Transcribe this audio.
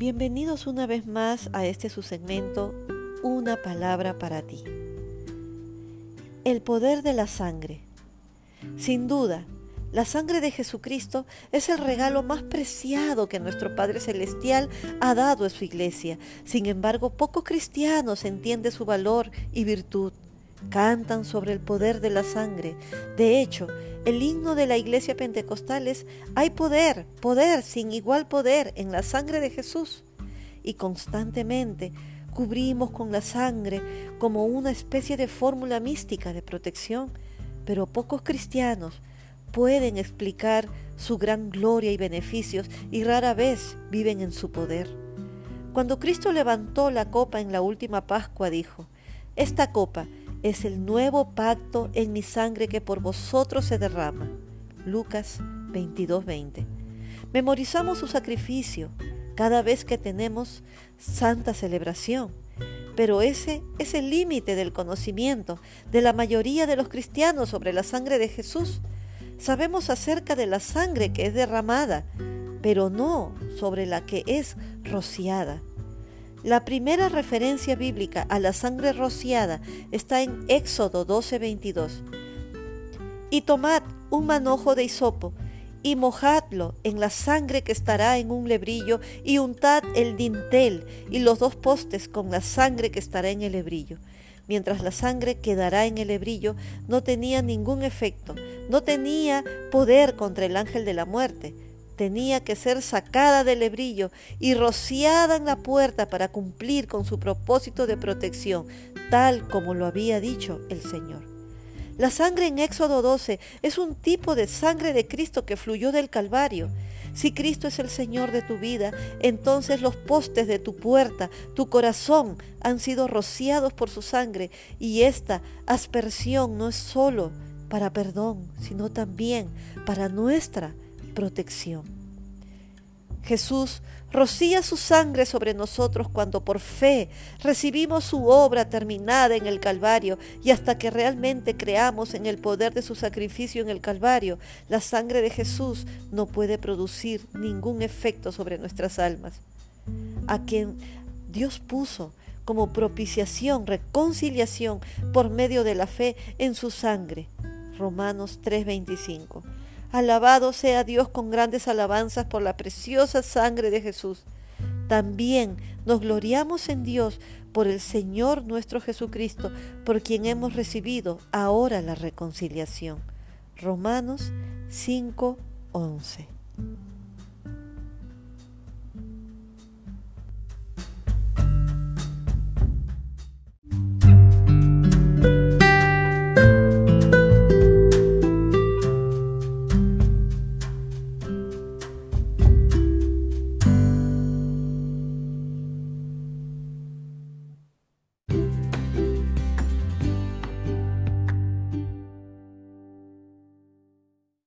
Bienvenidos una vez más a este su segmento Una palabra para ti. El poder de la sangre. Sin duda, la sangre de Jesucristo es el regalo más preciado que nuestro Padre Celestial ha dado a su iglesia. Sin embargo, pocos cristianos entienden su valor y virtud. Cantan sobre el poder de la sangre. De hecho, el himno de la iglesia pentecostal es, hay poder, poder sin igual poder en la sangre de Jesús. Y constantemente cubrimos con la sangre como una especie de fórmula mística de protección, pero pocos cristianos pueden explicar su gran gloria y beneficios y rara vez viven en su poder. Cuando Cristo levantó la copa en la última Pascua, dijo, Esta copa es el nuevo pacto en mi sangre que por vosotros se derrama. Lucas 22:20. Memorizamos su sacrificio cada vez que tenemos santa celebración, pero ese es el límite del conocimiento de la mayoría de los cristianos sobre la sangre de Jesús. Sabemos acerca de la sangre que es derramada, pero no sobre la que es rociada. La primera referencia bíblica a la sangre rociada está en Éxodo 12:22. Y tomad un manojo de hisopo y mojadlo en la sangre que estará en un lebrillo y untad el dintel y los dos postes con la sangre que estará en el lebrillo. Mientras la sangre quedará en el lebrillo, no tenía ningún efecto, no tenía poder contra el ángel de la muerte tenía que ser sacada del lebrillo y rociada en la puerta para cumplir con su propósito de protección, tal como lo había dicho el Señor. La sangre en Éxodo 12 es un tipo de sangre de Cristo que fluyó del Calvario. Si Cristo es el Señor de tu vida, entonces los postes de tu puerta, tu corazón, han sido rociados por su sangre y esta aspersión no es solo para perdón, sino también para nuestra protección. Jesús rocía su sangre sobre nosotros cuando por fe recibimos su obra terminada en el Calvario y hasta que realmente creamos en el poder de su sacrificio en el Calvario, la sangre de Jesús no puede producir ningún efecto sobre nuestras almas. A quien Dios puso como propiciación, reconciliación por medio de la fe en su sangre. Romanos 3:25. Alabado sea Dios con grandes alabanzas por la preciosa sangre de Jesús. También nos gloriamos en Dios por el Señor nuestro Jesucristo, por quien hemos recibido ahora la reconciliación. Romanos 5:11